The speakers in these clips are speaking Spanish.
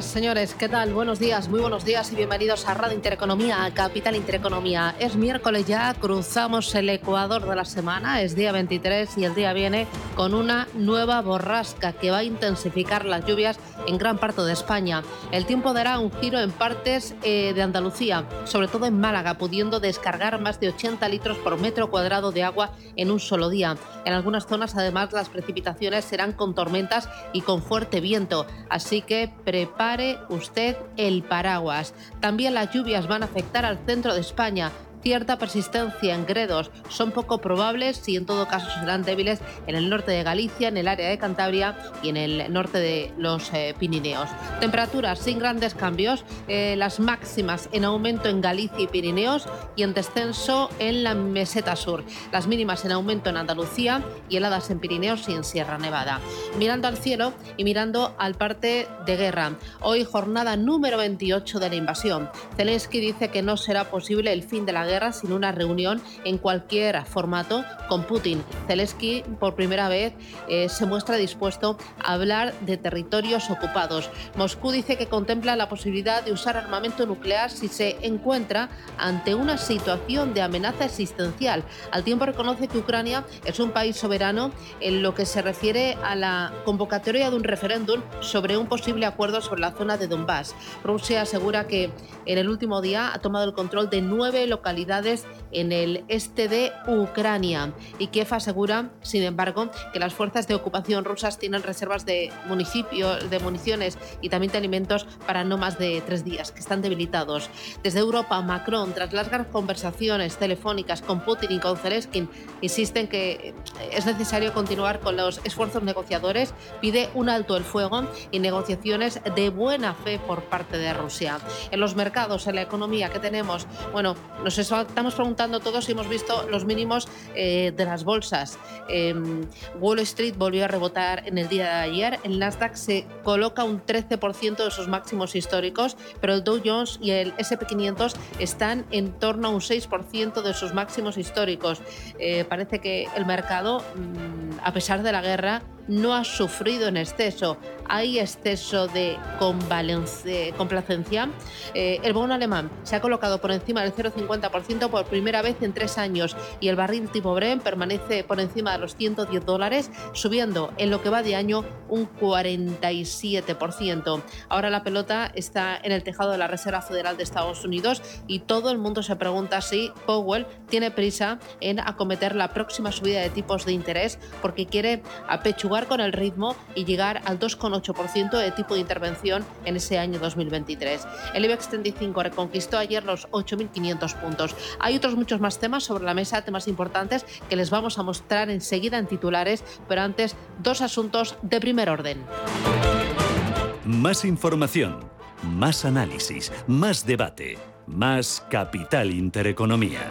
Señores, ¿qué tal? Buenos días, muy buenos días y bienvenidos a Radio Intereconomía, a Capital Intereconomía. Es miércoles ya, cruzamos el Ecuador de la semana, es día 23 y el día viene con una nueva borrasca que va a intensificar las lluvias en gran parte de España. El tiempo dará un giro en partes eh, de Andalucía, sobre todo en Málaga, pudiendo descargar más de 80 litros por metro cuadrado de agua en un solo día. En algunas zonas, además, las precipitaciones serán con tormentas y con fuerte viento, así que prepare usted el paraguas. También las lluvias van a afectar al centro de España cierta persistencia en gredos son poco probables y en todo caso serán débiles en el norte de Galicia, en el área de Cantabria y en el norte de los eh, Pirineos. Temperaturas sin grandes cambios, eh, las máximas en aumento en Galicia y Pirineos y en descenso en la meseta sur. Las mínimas en aumento en Andalucía y heladas en Pirineos y en Sierra Nevada. Mirando al cielo y mirando al parte de guerra. Hoy jornada número 28 de la invasión. Zelensky dice que no será posible el fin de la guerra sin una reunión en cualquier formato con Putin. Zelensky por primera vez eh, se muestra dispuesto a hablar de territorios ocupados. Moscú dice que contempla la posibilidad de usar armamento nuclear si se encuentra ante una situación de amenaza existencial. Al tiempo reconoce que Ucrania es un país soberano en lo que se refiere a la convocatoria de un referéndum sobre un posible acuerdo sobre la zona de Donbass. Rusia asegura que en el último día ha tomado el control de nueve localidades en el este de Ucrania. Y Kiev asegura, sin embargo, que las fuerzas de ocupación rusas tienen reservas de municipios, de municiones y también de alimentos para no más de tres días, que están debilitados. Desde Europa, Macron, tras largas conversaciones telefónicas con Putin y con Zelensky, insisten que es necesario continuar con los esfuerzos negociadores, pide un alto el fuego y negociaciones de buena fe por parte de Rusia. En los mercados, en la economía que tenemos, bueno, nos estamos preguntando todos si hemos visto los mínimos eh, de las bolsas. Em, Wall Street volvió a rebotar en el día de ayer. El Nasdaq se coloca un 13% de sus máximos históricos, pero el Dow Jones y el SP500 están en torno a un 6% de sus máximos históricos. Eh, parece que el mercado, mm, a pesar de la guerra, no ha sufrido en exceso. Hay exceso de complacencia. Eh, el bono alemán se ha colocado por encima del 0,50% por primera vez en tres años y el barril tipo Brent permanece por encima de los 110 dólares, subiendo en lo que va de año un 47%. Ahora la pelota está en el tejado de la Reserva Federal de Estados Unidos y todo el mundo se pregunta si Powell tiene prisa en acometer la próxima subida de tipos de interés porque quiere apechugar con el ritmo y llegar al 2,8% de tipo de intervención en ese año 2023. El IBEX 35 reconquistó ayer los 8.500 puntos. Hay otros muchos más temas sobre la mesa, temas importantes que les vamos a mostrar enseguida en titulares, pero antes dos asuntos de primer orden. Más información, más análisis, más debate, más capital intereconomía.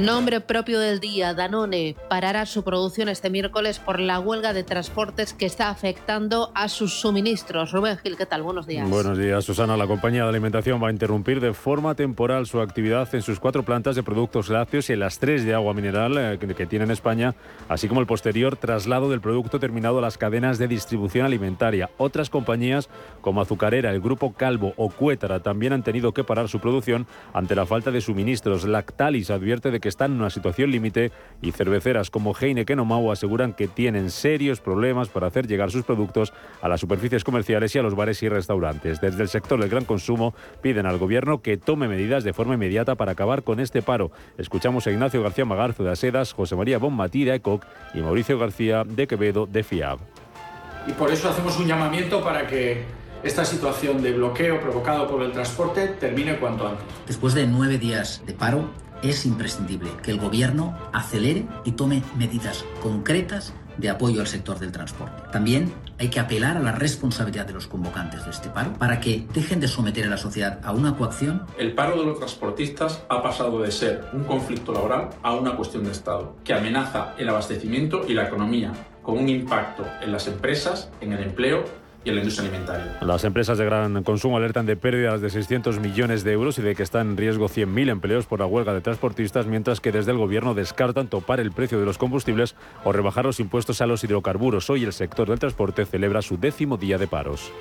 Nombre propio del día, Danone parará su producción este miércoles por la huelga de transportes que está afectando a sus suministros. Rubén Gil, ¿qué tal? Buenos días. Buenos días, Susana. La compañía de alimentación va a interrumpir de forma temporal su actividad en sus cuatro plantas de productos lácteos y en las tres de agua mineral eh, que tiene en España, así como el posterior traslado del producto terminado a las cadenas de distribución alimentaria. Otras compañías como Azucarera, el Grupo Calvo o Cuétara también han tenido que parar su producción ante la falta de suministros. Lactalis advierte de que están en una situación límite y cerveceras como Heineken o Mau aseguran que tienen serios problemas para hacer llegar sus productos a las superficies comerciales y a los bares y restaurantes. Desde el sector del gran consumo piden al gobierno que tome medidas de forma inmediata para acabar con este paro. Escuchamos a Ignacio García Magarzo de Asedas, José María Bonmatí de ECOC y Mauricio García de Quevedo de FIAB. Y por eso hacemos un llamamiento para que esta situación de bloqueo provocado por el transporte termine cuanto antes. Después de nueve días de paro, es imprescindible que el Gobierno acelere y tome medidas concretas de apoyo al sector del transporte. También hay que apelar a la responsabilidad de los convocantes de este paro para que dejen de someter a la sociedad a una coacción. El paro de los transportistas ha pasado de ser un conflicto laboral a una cuestión de Estado que amenaza el abastecimiento y la economía, con un impacto en las empresas, en el empleo y en la industria alimentaria. Las empresas de gran consumo alertan de pérdidas de 600 millones de euros y de que están en riesgo 100.000 empleos por la huelga de transportistas, mientras que desde el gobierno descartan topar el precio de los combustibles o rebajar los impuestos a los hidrocarburos. Hoy el sector del transporte celebra su décimo día de paros.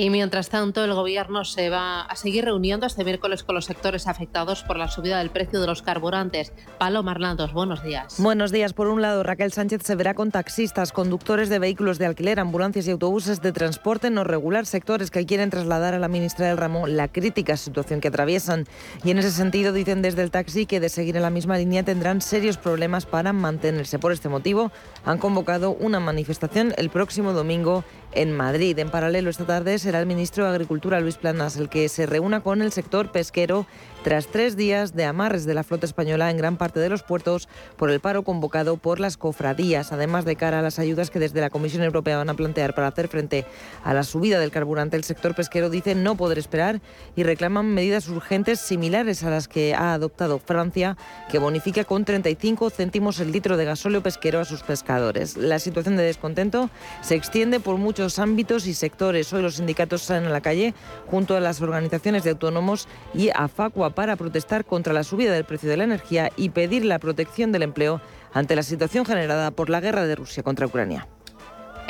Y mientras tanto, el Gobierno se va a seguir reuniendo este miércoles con los sectores afectados por la subida del precio de los carburantes. Paloma Marlandos, buenos días. Buenos días. Por un lado, Raquel Sánchez se verá con taxistas, conductores de vehículos de alquiler, ambulancias y autobuses de transporte no regular, sectores que quieren trasladar a la ministra del ramo la crítica situación que atraviesan. Y en ese sentido, dicen desde el taxi que de seguir en la misma línea tendrán serios problemas para mantenerse. Por este motivo, han convocado una manifestación el próximo domingo en Madrid. En paralelo, esta tarde será el ministro de Agricultura, Luis Planas, el que se reúna con el sector pesquero tras tres días de amarres de la flota española en gran parte de los puertos por el paro convocado por las cofradías, además de cara a las ayudas que desde la Comisión Europea van a plantear para hacer frente a la subida del carburante. El sector pesquero dice no poder esperar y reclaman medidas urgentes similares a las que ha adoptado Francia, que bonifica con 35 céntimos el litro de gasóleo pesquero a sus pescadores. La situación de descontento se extiende por muchos ámbitos y sectores. Hoy los sindicatos salen a la calle junto a las organizaciones de autónomos y a Facua para protestar contra la subida del precio de la energía y pedir la protección del empleo ante la situación generada por la guerra de Rusia contra Ucrania.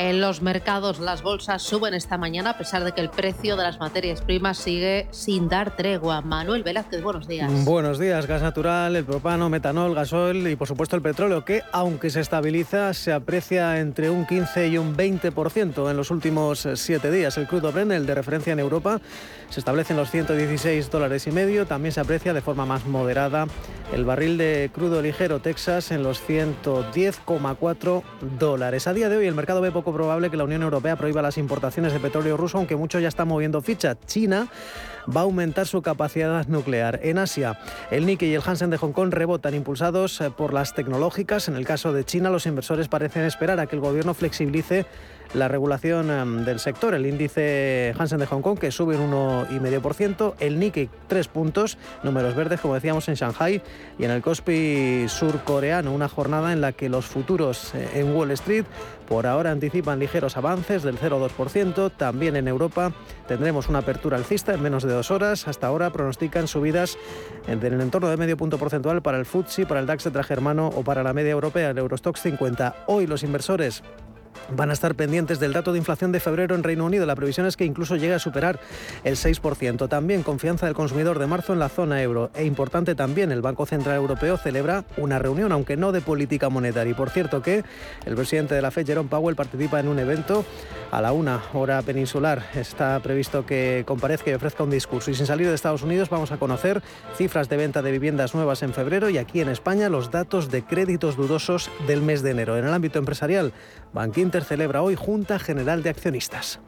En los mercados las bolsas suben esta mañana a pesar de que el precio de las materias primas sigue sin dar tregua. Manuel Velázquez, buenos días. Buenos días. Gas natural, el propano, metanol, gasoil y por supuesto el petróleo que aunque se estabiliza se aprecia entre un 15 y un 20% en los últimos siete días. El crudo Brent, el de referencia en Europa, se establece en los 116 dólares y medio. También se aprecia de forma más moderada el barril de crudo ligero Texas en los 110,4 dólares. A día de hoy el mercado ve poco probable que la Unión Europea prohíba las importaciones de petróleo ruso, aunque mucho ya está moviendo ficha. China va a aumentar su capacidad nuclear. En Asia, el Nikkei y el Hansen de Hong Kong rebotan impulsados eh, por las tecnológicas. En el caso de China, los inversores parecen esperar a que el gobierno flexibilice la regulación em, del sector. El índice Hansen de Hong Kong que sube un 1,5%, el Nikkei 3 puntos, números verdes como decíamos en Shanghai y en el Kospi surcoreano, una jornada en la que los futuros eh, en Wall Street por ahora anticipan ligeros avances del 0,2%. También en Europa tendremos una apertura alcista en menos de dos horas. Hasta ahora pronostican subidas en el entorno de medio punto porcentual para el FTSE, para el DAX de germano o para la media europea, el Eurostox 50. Hoy los inversores van a estar pendientes del dato de inflación de febrero en Reino Unido. La previsión es que incluso llegue a superar el 6%. También confianza del consumidor de marzo en la zona euro. E importante también, el Banco Central Europeo celebra una reunión, aunque no de política monetaria. Y por cierto que el presidente de la FED, Jerome Powell, participa en un evento a la una hora peninsular. Está previsto que comparezca y ofrezca un discurso. Y sin salir de Estados Unidos vamos a conocer cifras de venta de viviendas nuevas en febrero y aquí en España los datos de créditos dudosos del mes de enero. En el ámbito empresarial, Celebra hoy Junta General de Accionistas.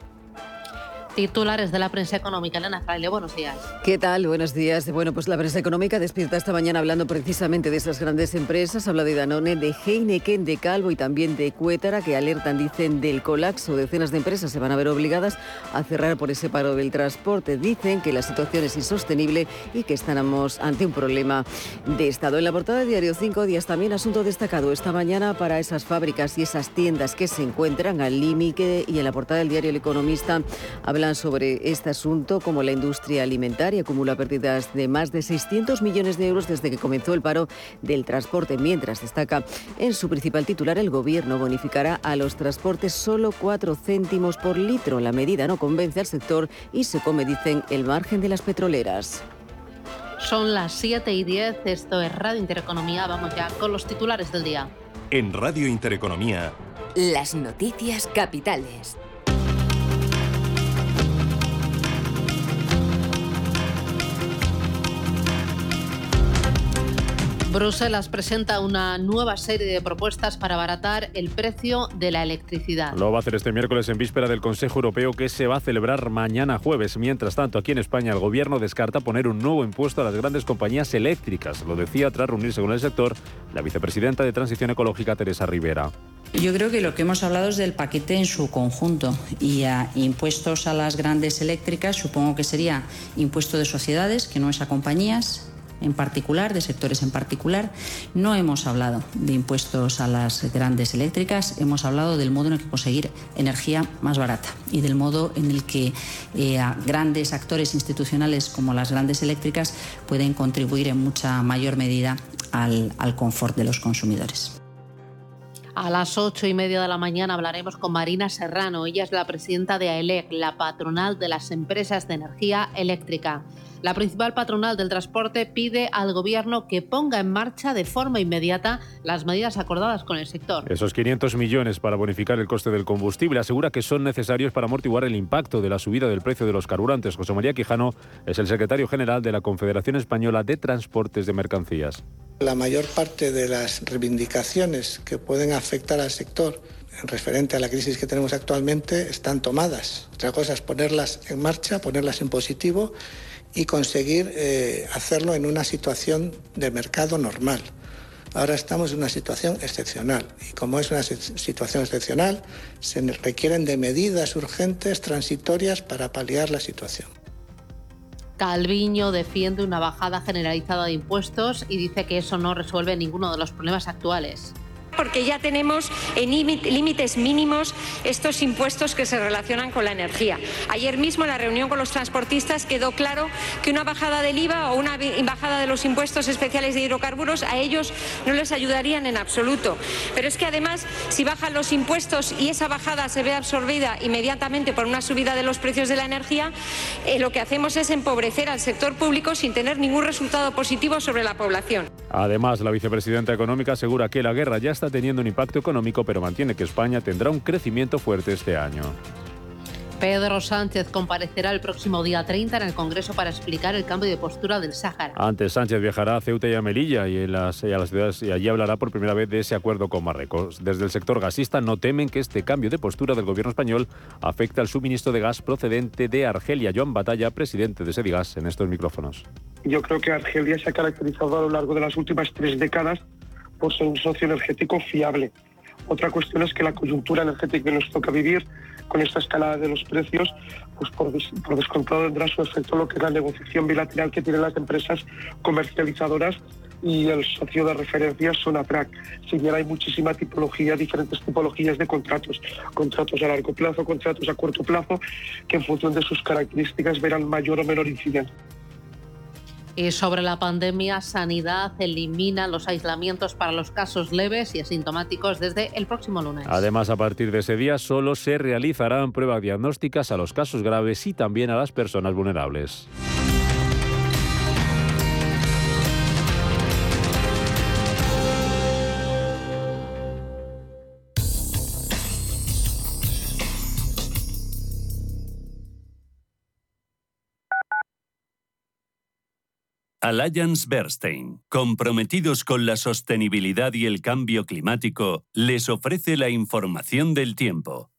Titulares de la prensa económica. Elena Fraile, buenos días. ¿Qué tal? Buenos días. Bueno, pues la prensa económica despierta esta mañana hablando precisamente de esas grandes empresas. Habla de Danone, de Heineken, de Calvo y también de Cuétara, que alertan, dicen, del colapso. Decenas de empresas se van a ver obligadas a cerrar por ese paro del transporte. Dicen que la situación es insostenible y que estamos ante un problema de Estado. En la portada de Diario 5 días también asunto destacado esta mañana para esas fábricas y esas tiendas que se encuentran al límite y en la portada del diario El Economista habla sobre este asunto, como la industria alimentaria acumula pérdidas de más de 600 millones de euros desde que comenzó el paro del transporte, mientras destaca en su principal titular el gobierno bonificará a los transportes solo 4 céntimos por litro. La medida no convence al sector y se come, dicen, el margen de las petroleras. Son las 7 y 10, esto es Radio Intereconomía, vamos ya con los titulares del día. En Radio Intereconomía, las noticias capitales. Bruselas presenta una nueva serie de propuestas para abaratar el precio de la electricidad. Lo va a hacer este miércoles en víspera del Consejo Europeo que se va a celebrar mañana jueves. Mientras tanto, aquí en España el gobierno descarta poner un nuevo impuesto a las grandes compañías eléctricas. Lo decía tras reunirse con el sector la vicepresidenta de Transición Ecológica, Teresa Rivera. Yo creo que lo que hemos hablado es del paquete en su conjunto y a impuestos a las grandes eléctricas supongo que sería impuesto de sociedades, que no es a compañías, en particular, de sectores en particular. No hemos hablado de impuestos a las grandes eléctricas, hemos hablado del modo en el que conseguir energía más barata y del modo en el que eh, grandes actores institucionales como las grandes eléctricas pueden contribuir en mucha mayor medida al, al confort de los consumidores. A las ocho y media de la mañana hablaremos con Marina Serrano. Ella es la presidenta de AELEC, la patronal de las empresas de energía eléctrica. La principal patronal del transporte pide al Gobierno que ponga en marcha de forma inmediata las medidas acordadas con el sector. Esos 500 millones para bonificar el coste del combustible asegura que son necesarios para amortiguar el impacto de la subida del precio de los carburantes. José María Quijano es el secretario general de la Confederación Española de Transportes de Mercancías. La mayor parte de las reivindicaciones que pueden afectar al sector en referente a la crisis que tenemos actualmente están tomadas. Otra cosa es ponerlas en marcha, ponerlas en positivo y conseguir eh, hacerlo en una situación de mercado normal. Ahora estamos en una situación excepcional y como es una situación excepcional, se requieren de medidas urgentes, transitorias para paliar la situación. Calviño defiende una bajada generalizada de impuestos y dice que eso no resuelve ninguno de los problemas actuales porque ya tenemos en límites mínimos estos impuestos que se relacionan con la energía. Ayer mismo en la reunión con los transportistas quedó claro que una bajada del IVA o una bajada de los impuestos especiales de hidrocarburos a ellos no les ayudarían en absoluto. Pero es que además, si bajan los impuestos y esa bajada se ve absorbida inmediatamente por una subida de los precios de la energía, eh, lo que hacemos es empobrecer al sector público sin tener ningún resultado positivo sobre la población. Además, la vicepresidenta económica asegura que la guerra ya está teniendo un impacto económico, pero mantiene que España tendrá un crecimiento fuerte este año. Pedro Sánchez comparecerá el próximo día 30 en el Congreso para explicar el cambio de postura del Sáhara. Antes, Sánchez viajará a Ceuta y a Melilla y, en las, y a las ciudades y allí hablará por primera vez de ese acuerdo con Marruecos. Desde el sector gasista no temen que este cambio de postura del gobierno español afecte al suministro de gas procedente de Argelia. Joan Batalla, presidente de Sedigas, en estos micrófonos. Yo creo que Argelia se ha caracterizado a lo largo de las últimas tres décadas por ser un socio energético fiable. Otra cuestión es que la coyuntura energética que nos toca vivir con esta escalada de los precios, pues por, descontado tendrá su efecto lo que es la negociación bilateral que tienen las empresas comercializadoras y el socio de referencia Sonatrack. Si bien hay muchísima tipología, diferentes tipologías de contratos, contratos a largo plazo, contratos a corto plazo, que en función de sus características verán mayor o menor incidencia. Y sobre la pandemia, Sanidad elimina los aislamientos para los casos leves y asintomáticos desde el próximo lunes. Además, a partir de ese día solo se realizarán pruebas diagnósticas a los casos graves y también a las personas vulnerables. Alliance Bernstein, comprometidos con la sostenibilidad y el cambio climático, les ofrece la información del tiempo.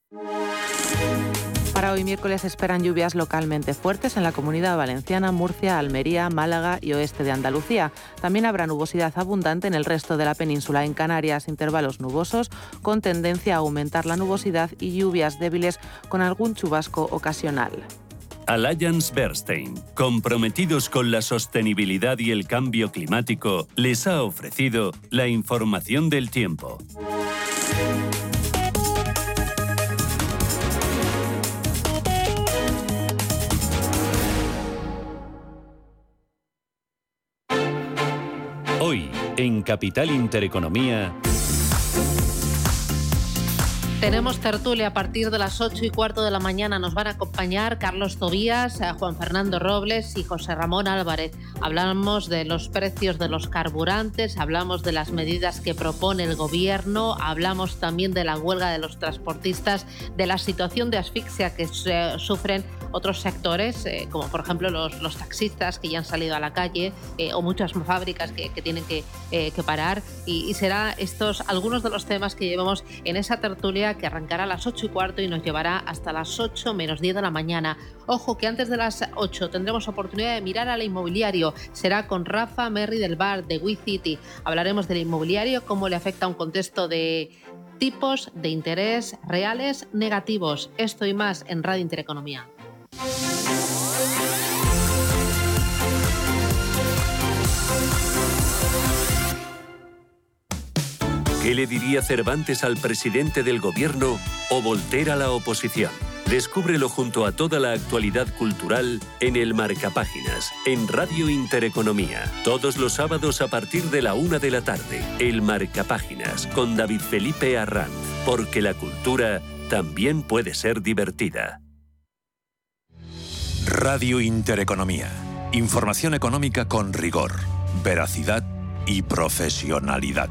Para hoy miércoles esperan lluvias localmente fuertes en la comunidad valenciana, Murcia, Almería, Málaga y oeste de Andalucía. También habrá nubosidad abundante en el resto de la península. En Canarias, intervalos nubosos con tendencia a aumentar la nubosidad y lluvias débiles con algún chubasco ocasional. Alliance Bernstein, comprometidos con la sostenibilidad y el cambio climático, les ha ofrecido la información del tiempo. Hoy, en Capital Intereconomía, tenemos tertulia a partir de las 8 y cuarto de la mañana. Nos van a acompañar Carlos Tobías, eh, Juan Fernando Robles y José Ramón Álvarez. Hablamos de los precios de los carburantes, hablamos de las medidas que propone el gobierno, hablamos también de la huelga de los transportistas, de la situación de asfixia que sufren otros sectores, eh, como por ejemplo los, los, taxistas que ya han salido a la calle eh, o muchas fábricas que, tienen que, parar. Y, y será estos algunos de los temas que llevamos en esa tertulia que arrancará a las 8 y cuarto y nos llevará hasta las 8 menos 10 de la mañana. Ojo que antes de las 8 tendremos oportunidad de mirar al inmobiliario. Será con Rafa Merry del bar de We City. Hablaremos del inmobiliario, cómo le afecta un contexto de tipos de interés reales negativos. Esto y más en Radio Intereconomía. ¿Qué le diría Cervantes al presidente del gobierno o Voltaire a la oposición? Descúbrelo junto a toda la actualidad cultural en el Marcapáginas, en Radio Intereconomía. Todos los sábados a partir de la una de la tarde. El Marcapáginas con David Felipe Arranz. Porque la cultura también puede ser divertida. Radio Intereconomía. Información económica con rigor, veracidad y profesionalidad.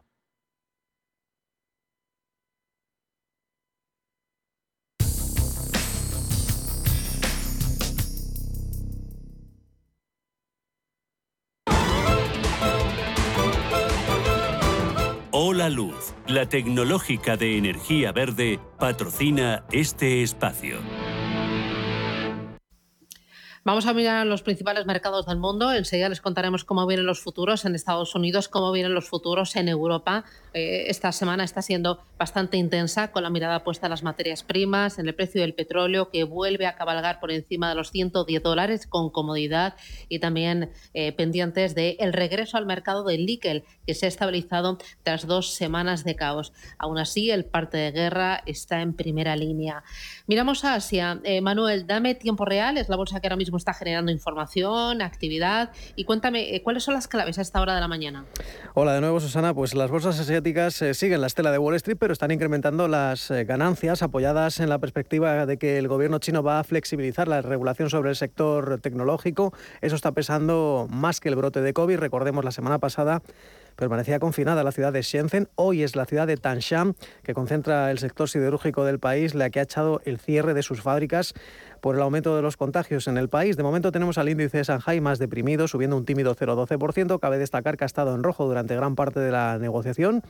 Hola Luz, la tecnológica de energía verde, patrocina este espacio. Vamos a mirar los principales mercados del mundo. Enseguida les contaremos cómo vienen los futuros en Estados Unidos, cómo vienen los futuros en Europa. Eh, esta semana está siendo bastante intensa con la mirada puesta en las materias primas, en el precio del petróleo que vuelve a cabalgar por encima de los 110 dólares con comodidad y también eh, pendientes del el regreso al mercado del níquel que se ha estabilizado tras dos semanas de caos. Aún así, el parte de guerra está en primera línea. Miramos a Asia. Eh, Manuel, dame tiempo real. Es la bolsa que ahora mismo está generando información, actividad. Y cuéntame, ¿cuáles son las claves a esta hora de la mañana? Hola de nuevo, Susana. Pues las bolsas asiáticas eh, siguen la estela de Wall Street, pero están incrementando las eh, ganancias apoyadas en la perspectiva de que el gobierno chino va a flexibilizar la regulación sobre el sector tecnológico. Eso está pesando más que el brote de COVID. Recordemos la semana pasada permanecía confinada la ciudad de Shenzhen. Hoy es la ciudad de Tanshan, que concentra el sector siderúrgico del país, la que ha echado el cierre de sus fábricas por el aumento de los contagios en el país. De momento tenemos al índice de Shanghai más deprimido, subiendo un tímido 0,12%. Cabe destacar que ha estado en rojo durante gran parte de la negociación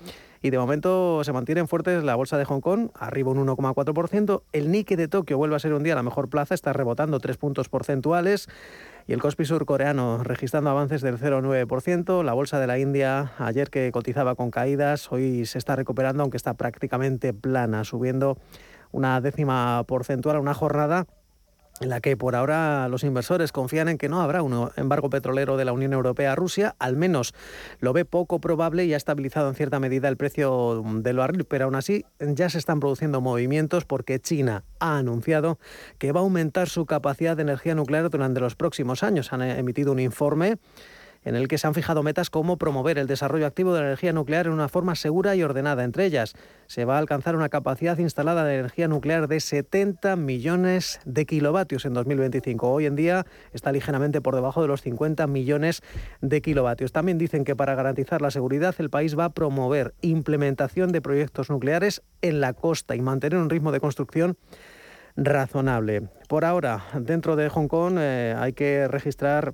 y de momento se mantienen fuertes la bolsa de Hong Kong, arriba un 1,4%. El Nikkei de Tokio vuelve a ser un día la mejor plaza, está rebotando 3 puntos porcentuales. Y el Kospi surcoreano registrando avances del 0,9%. La bolsa de la India, ayer que cotizaba con caídas, hoy se está recuperando, aunque está prácticamente plana, subiendo una décima porcentual una jornada en la que por ahora los inversores confían en que no habrá un embargo petrolero de la Unión Europea a Rusia, al menos lo ve poco probable y ha estabilizado en cierta medida el precio del barril, pero aún así ya se están produciendo movimientos porque China ha anunciado que va a aumentar su capacidad de energía nuclear durante los próximos años. Han emitido un informe en el que se han fijado metas como promover el desarrollo activo de la energía nuclear en una forma segura y ordenada. Entre ellas, se va a alcanzar una capacidad instalada de energía nuclear de 70 millones de kilovatios en 2025. Hoy en día está ligeramente por debajo de los 50 millones de kilovatios. También dicen que para garantizar la seguridad, el país va a promover implementación de proyectos nucleares en la costa y mantener un ritmo de construcción razonable. Por ahora, dentro de Hong Kong eh, hay que registrar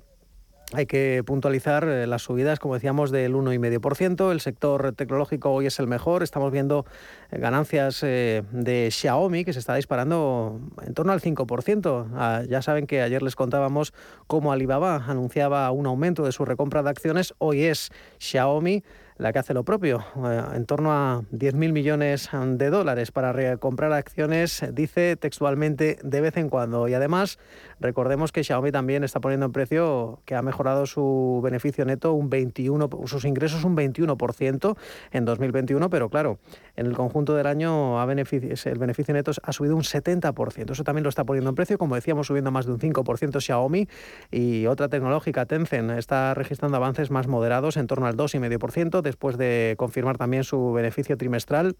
hay que puntualizar eh, las subidas, como decíamos, del 1,5%. El sector tecnológico hoy es el mejor. Estamos viendo eh, ganancias eh, de Xiaomi que se está disparando en torno al 5%. Ah, ya saben que ayer les contábamos cómo Alibaba anunciaba un aumento de su recompra de acciones. Hoy es Xiaomi la que hace lo propio, eh, en torno a 10.000 millones de dólares para comprar acciones, dice textualmente de vez en cuando. Y además, recordemos que Xiaomi también está poniendo en precio que ha mejorado su beneficio neto un 21, sus ingresos un 21% en 2021, pero claro, en el conjunto del año el beneficio neto ha subido un 70%. Eso también lo está poniendo en precio, como decíamos, subiendo más de un 5% Xiaomi y otra tecnológica, Tencent, está registrando avances más moderados en torno al 2,5% después de confirmar también su beneficio trimestral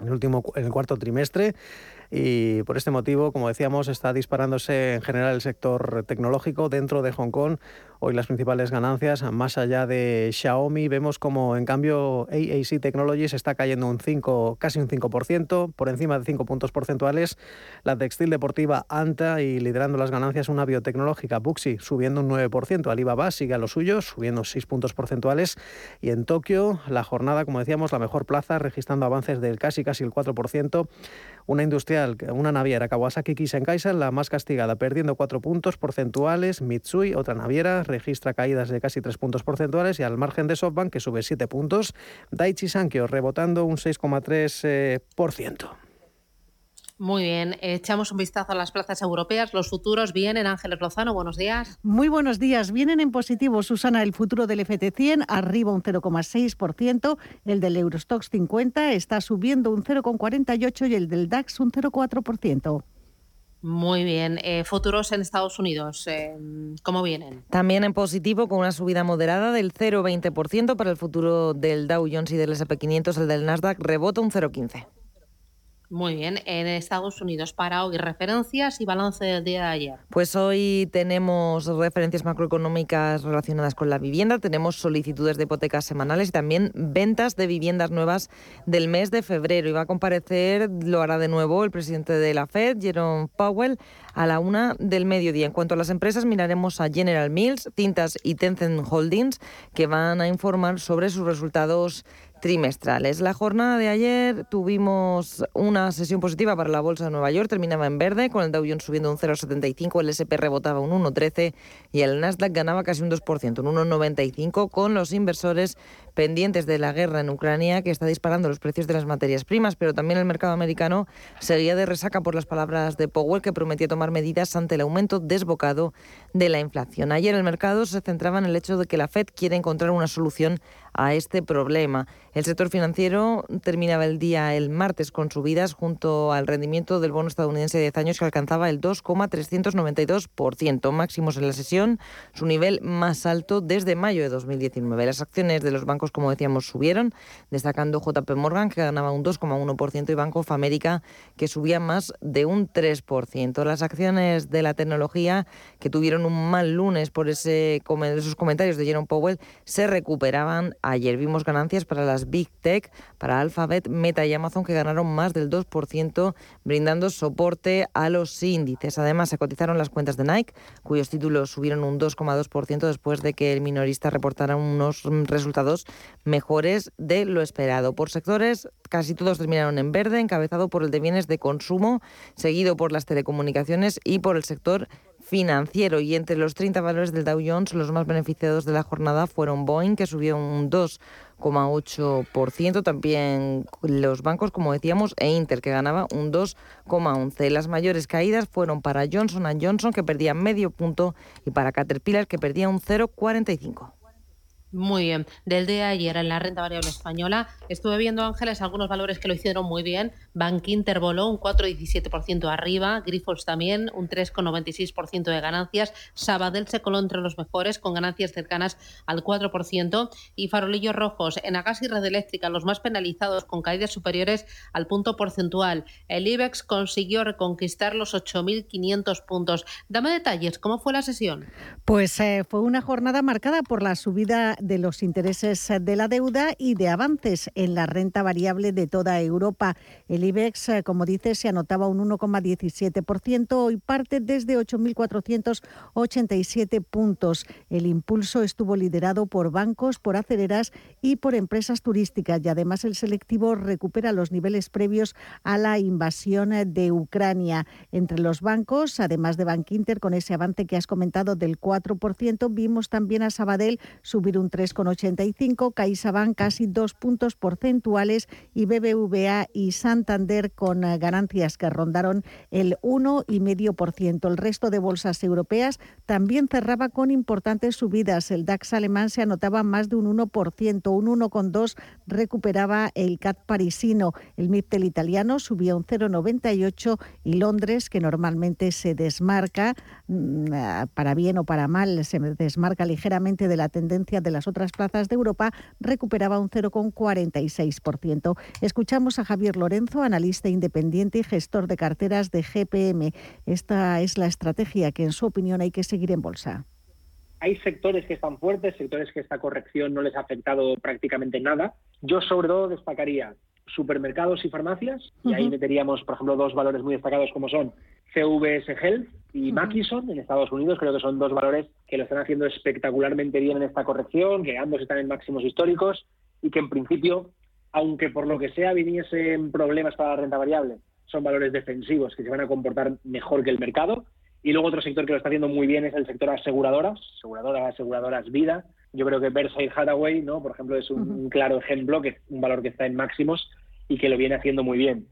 en el último en el cuarto trimestre y por este motivo, como decíamos, está disparándose en general el sector tecnológico dentro de Hong Kong. Hoy las principales ganancias, más allá de Xiaomi, vemos como en cambio AAC Technologies está cayendo un 5, casi un 5%, por encima de 5 puntos porcentuales. La textil deportiva Anta y liderando las ganancias una biotecnológica Buxi subiendo un 9%. Alibaba sigue a lo suyo, subiendo 6 puntos porcentuales. Y en Tokio, la jornada, como decíamos, la mejor plaza, registrando avances del casi casi el 4%. Una una naviera, Kawasaki Kaiser, la más castigada, perdiendo 4 puntos porcentuales. Mitsui, otra naviera, registra caídas de casi 3 puntos porcentuales. Y al margen de SoftBank, que sube 7 puntos. Daiichi Sankyo, rebotando un 6,3%. Muy bien, echamos un vistazo a las plazas europeas. Los futuros vienen. Ángeles Lozano, buenos días. Muy buenos días. Vienen en positivo, Susana, el futuro del FT100 arriba un 0,6%, el del Eurostox 50 está subiendo un 0,48% y el del DAX un 0,4%. Muy bien. Eh, futuros en Estados Unidos, eh, ¿cómo vienen? También en positivo, con una subida moderada del 0,20% para el futuro del Dow Jones y del SP500, el del Nasdaq rebota un 0,15%. Muy bien, en Estados Unidos para hoy referencias y balance del día de ayer. Pues hoy tenemos referencias macroeconómicas relacionadas con la vivienda, tenemos solicitudes de hipotecas semanales y también ventas de viviendas nuevas del mes de febrero. Y va a comparecer, lo hará de nuevo el presidente de la Fed, Jerome Powell, a la una del mediodía. En cuanto a las empresas, miraremos a General Mills, Tintas y Tencent Holdings, que van a informar sobre sus resultados trimestrales. La jornada de ayer tuvimos una sesión positiva para la Bolsa de Nueva York, terminaba en verde, con el Dow Jones subiendo un 0,75, el SP rebotaba un 1,13 y el Nasdaq ganaba casi un 2%, un 1,95, con los inversores pendientes de la guerra en Ucrania que está disparando los precios de las materias primas, pero también el mercado americano seguía de resaca por las palabras de Powell que prometía tomar medidas ante el aumento desbocado de la inflación. Ayer el mercado se centraba en el hecho de que la Fed quiere encontrar una solución a este problema. El sector financiero terminaba el día el martes con subidas junto al rendimiento del bono estadounidense de 10 años que alcanzaba el 2,392%, máximos en la sesión, su nivel más alto desde mayo de 2019. Las acciones de los bancos, como decíamos, subieron, destacando JP Morgan que ganaba un 2,1% y Bank of America que subía más de un 3%. Las acciones de la tecnología que tuvieron un mal lunes por ese, esos comentarios de Jerome Powell se recuperaban ayer. Vimos ganancias para las Big Tech, para Alphabet, Meta y Amazon que ganaron más del 2%, brindando soporte a los índices. Además, se cotizaron las cuentas de Nike, cuyos títulos subieron un 2,2% después de que el minorista reportara unos resultados mejores de lo esperado. Por sectores, casi todos terminaron en verde, encabezado por el de bienes de consumo, seguido por las telecomunicaciones y por el sector financiero y entre los 30 valores del Dow Jones los más beneficiados de la jornada fueron Boeing que subió un 2,8%, también los bancos como decíamos e Inter que ganaba un 2,11%. Las mayores caídas fueron para Johnson Johnson que perdía medio punto y para Caterpillar que perdía un 0,45%. Muy bien. Del de ayer en la renta variable española estuve viendo, Ángeles, algunos valores que lo hicieron muy bien. Bank Inter voló un 4,17% arriba, Grifols también un 3,96% de ganancias, Sabadell se coló entre los mejores con ganancias cercanas al 4% y Farolillos Rojos en Agas y Red Eléctrica los más penalizados con caídas superiores al punto porcentual. El IBEX consiguió reconquistar los 8.500 puntos. Dame detalles, ¿cómo fue la sesión? Pues eh, fue una jornada marcada por la subida de los intereses de la deuda y de avances en la renta variable de toda Europa. El IBEX, eh, como dice, se anotaba un 1,17% y parte desde 8.487 puntos. El impulso estuvo liderado por bancos, por aceleras y por empresas turísticas y además el selectivo recupera los niveles previos a la invasión de Ucrania. Entre los bancos, además de Bankinter, con ese avance que has comentado del 4%, vimos también a Sabadell subir un 3,85, CaixaBank casi dos puntos porcentuales y BBVA y Santander con eh, ganancias que rondaron el 1,5%. El resto de bolsas europeas también cerraba con importantes subidas. El DAX alemán se anotaba más de un 1%, un 1,2 recuperaba el CAT parisino. El MIPTEL italiano subía un 0,98 y Londres, que normalmente se desmarca, mm, eh, para bien o para mal, se desmarca ligeramente de la tendencia de las otras plazas de Europa recuperaba un 0,46%. Escuchamos a Javier Lorenzo, analista independiente y gestor de carteras de GPM. Esta es la estrategia que, en su opinión, hay que seguir en bolsa. Hay sectores que están fuertes, sectores que esta corrección no les ha afectado prácticamente nada. Yo sobre todo destacaría supermercados y farmacias, y ahí meteríamos, por ejemplo, dos valores muy destacados como son CVS Health y uh en Estados Unidos. Creo que son dos valores que lo están haciendo espectacularmente bien en esta corrección, que ambos están en máximos históricos y que en principio, aunque por lo que sea viniesen problemas para la renta variable, son valores defensivos que se van a comportar mejor que el mercado. Y luego otro sector que lo está haciendo muy bien es el sector aseguradoras, aseguradoras, aseguradoras vida. Yo creo que Berkshire Hathaway, ¿no? por ejemplo, es un, un claro ejemplo, que es un valor que está en máximos y que lo viene haciendo muy bien.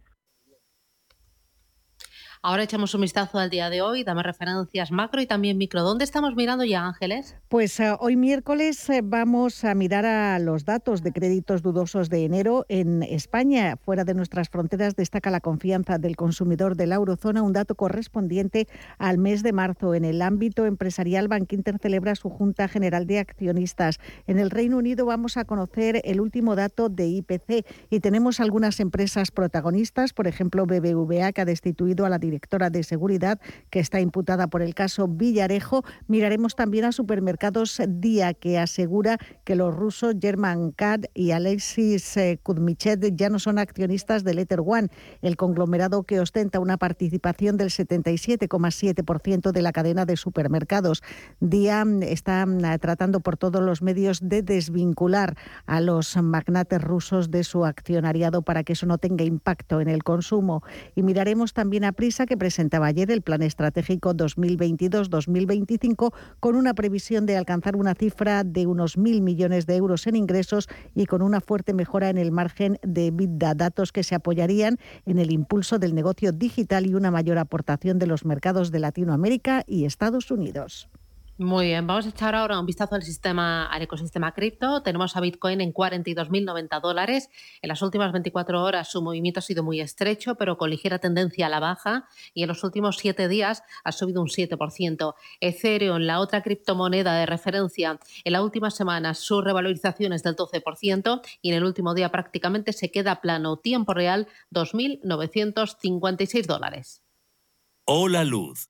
Ahora echamos un vistazo al día de hoy, damos referencias macro y también micro. ¿Dónde estamos mirando ya, Ángeles? Pues uh, hoy miércoles uh, vamos a mirar a los datos de créditos dudosos de enero en España. Fuera de nuestras fronteras destaca la confianza del consumidor de la eurozona, un dato correspondiente al mes de marzo. En el ámbito empresarial, Bank Inter celebra su Junta General de Accionistas. En el Reino Unido vamos a conocer el último dato de IPC y tenemos algunas empresas protagonistas, por ejemplo BBVA, que ha destituido a la directora de seguridad, que está imputada por el caso Villarejo. Miraremos también a Supermercados Día, que asegura que los rusos German Card y Alexis eh, Kudmichet ya no son accionistas de Letter One, el conglomerado que ostenta una participación del 77,7% de la cadena de supermercados. Día mm, está mm, tratando por todos los medios de desvincular a los magnates rusos de su accionariado para que eso no tenga impacto en el consumo. Y miraremos también a Prisa que presentaba ayer el Plan Estratégico 2022-2025 con una previsión de alcanzar una cifra de unos mil millones de euros en ingresos y con una fuerte mejora en el margen de EBITDA, datos que se apoyarían en el impulso del negocio digital y una mayor aportación de los mercados de Latinoamérica y Estados Unidos. Muy bien, vamos a echar ahora un vistazo al sistema, al ecosistema cripto. Tenemos a Bitcoin en 42.090 dólares. En las últimas 24 horas su movimiento ha sido muy estrecho, pero con ligera tendencia a la baja. Y en los últimos 7 días ha subido un 7%. Ethereum, la otra criptomoneda de referencia, en la última semana su revalorización es del 12% y en el último día prácticamente se queda plano. Tiempo real, 2.956 dólares. Hola Luz,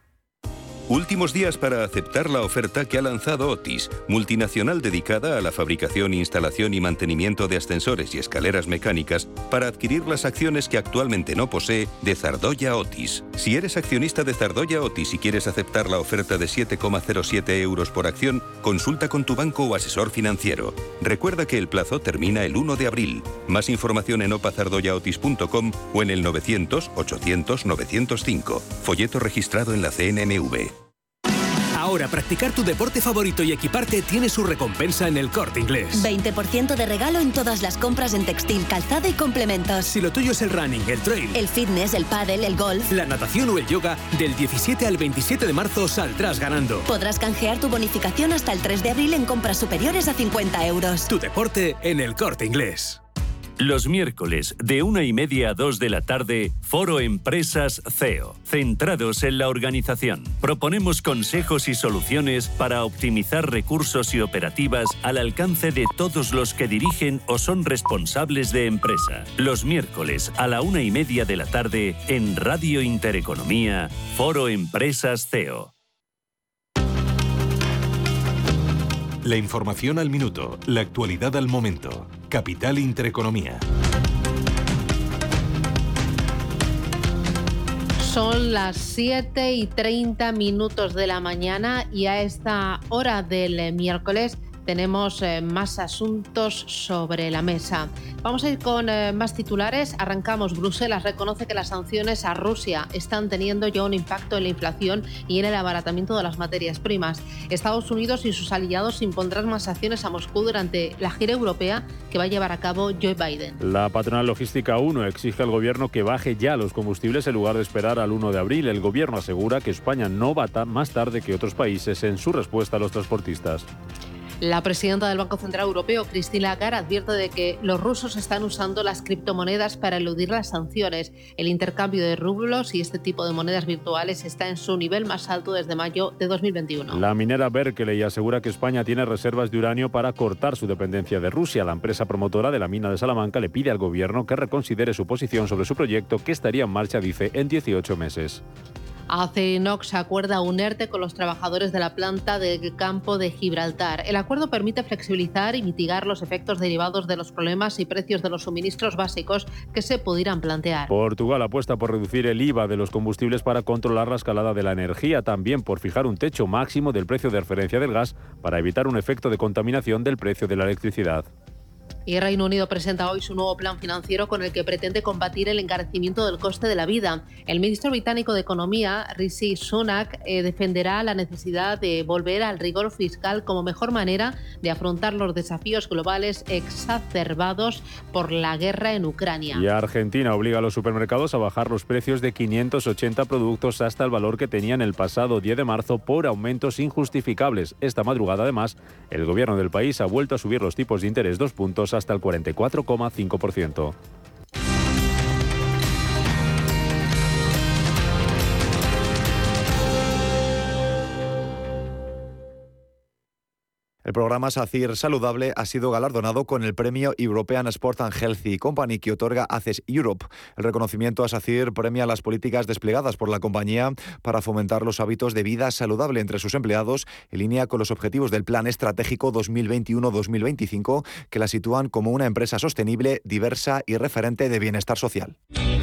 Últimos días para aceptar la oferta que ha lanzado Otis, multinacional dedicada a la fabricación, instalación y mantenimiento de ascensores y escaleras mecánicas, para adquirir las acciones que actualmente no posee de Zardoya Otis. Si eres accionista de Zardoya Otis y quieres aceptar la oferta de 7,07 euros por acción, consulta con tu banco o asesor financiero. Recuerda que el plazo termina el 1 de abril. Más información en opazardoyaotis.com o en el 900 800 905. Folleto registrado en la CNMV. Ahora practicar tu deporte favorito y equiparte tiene su recompensa en el corte inglés. 20% de regalo en todas las compras en textil, calzado y complementos. Si lo tuyo es el running, el trail, el fitness, el paddle, el golf, la natación o el yoga, del 17 al 27 de marzo saldrás ganando. Podrás canjear tu bonificación hasta el 3 de abril en compras superiores a 50 euros. Tu deporte en el corte inglés. Los miércoles de una y media a dos de la tarde, Foro Empresas CEO, centrados en la organización. Proponemos consejos y soluciones para optimizar recursos y operativas al alcance de todos los que dirigen o son responsables de empresa. Los miércoles a la una y media de la tarde en Radio Intereconomía, Foro Empresas CEO. La información al minuto, la actualidad al momento. Capital Intereconomía. Son las 7 y 30 minutos de la mañana y a esta hora del miércoles tenemos eh, más asuntos sobre la mesa. Vamos a ir con eh, más titulares. Arrancamos. Bruselas reconoce que las sanciones a Rusia están teniendo ya un impacto en la inflación y en el abaratamiento de las materias primas. Estados Unidos y sus aliados impondrán más acciones a Moscú durante la gira europea que va a llevar a cabo Joe Biden. La patronal logística 1 exige al gobierno que baje ya los combustibles en lugar de esperar al 1 de abril. El gobierno asegura que España no va más tarde que otros países en su respuesta a los transportistas. La presidenta del Banco Central Europeo, Christine Lagarde, advierte de que los rusos están usando las criptomonedas para eludir las sanciones. El intercambio de rublos y este tipo de monedas virtuales está en su nivel más alto desde mayo de 2021. La minera Berkeley asegura que España tiene reservas de uranio para cortar su dependencia de Rusia. La empresa promotora de la mina de Salamanca le pide al gobierno que reconsidere su posición sobre su proyecto que estaría en marcha, dice, en 18 meses. Acerinox acuerda unerte con los trabajadores de la planta del campo de Gibraltar. El acuerdo permite flexibilizar y mitigar los efectos derivados de los problemas y precios de los suministros básicos que se pudieran plantear. Portugal apuesta por reducir el IVA de los combustibles para controlar la escalada de la energía, también por fijar un techo máximo del precio de referencia del gas para evitar un efecto de contaminación del precio de la electricidad. Y Reino Unido presenta hoy su nuevo plan financiero con el que pretende combatir el encarecimiento del coste de la vida. El ministro británico de Economía, Rishi Sunak, eh, defenderá la necesidad de volver al rigor fiscal como mejor manera de afrontar los desafíos globales exacerbados por la guerra en Ucrania. Y Argentina obliga a los supermercados a bajar los precios de 580 productos hasta el valor que tenían el pasado 10 de marzo por aumentos injustificables. Esta madrugada, además, el gobierno del país ha vuelto a subir los tipos de interés dos puntos hasta el 44,5%. El programa SACIR Saludable ha sido galardonado con el premio European Sport and Healthy Company que otorga ACES Europe. El reconocimiento a SACIR premia las políticas desplegadas por la compañía para fomentar los hábitos de vida saludable entre sus empleados en línea con los objetivos del Plan Estratégico 2021-2025 que la sitúan como una empresa sostenible, diversa y referente de bienestar social.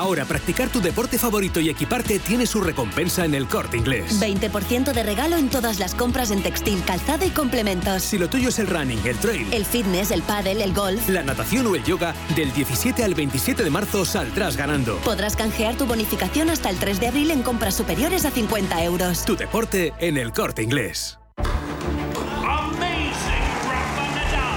Ahora practicar tu deporte favorito y equiparte tiene su recompensa en el corte inglés. 20% de regalo en todas las compras en textil, calzado y complementos. Si lo tuyo es el running, el trail, el fitness, el paddle, el golf, la natación o el yoga, del 17 al 27 de marzo saldrás ganando. Podrás canjear tu bonificación hasta el 3 de abril en compras superiores a 50 euros. Tu deporte en el corte inglés.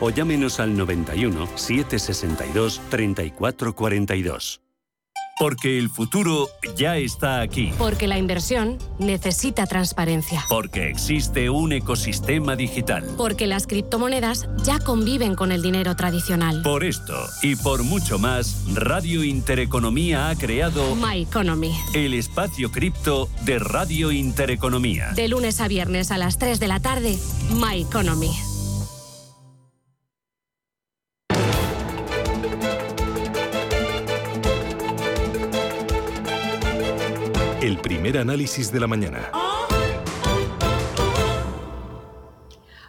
o llámenos al 91 762 3442. Porque el futuro ya está aquí. Porque la inversión necesita transparencia. Porque existe un ecosistema digital. Porque las criptomonedas ya conviven con el dinero tradicional. Por esto y por mucho más, Radio Intereconomía ha creado My Economy. El espacio cripto de Radio Intereconomía. De lunes a viernes a las 3 de la tarde, My Economy. El primer análisis de la mañana.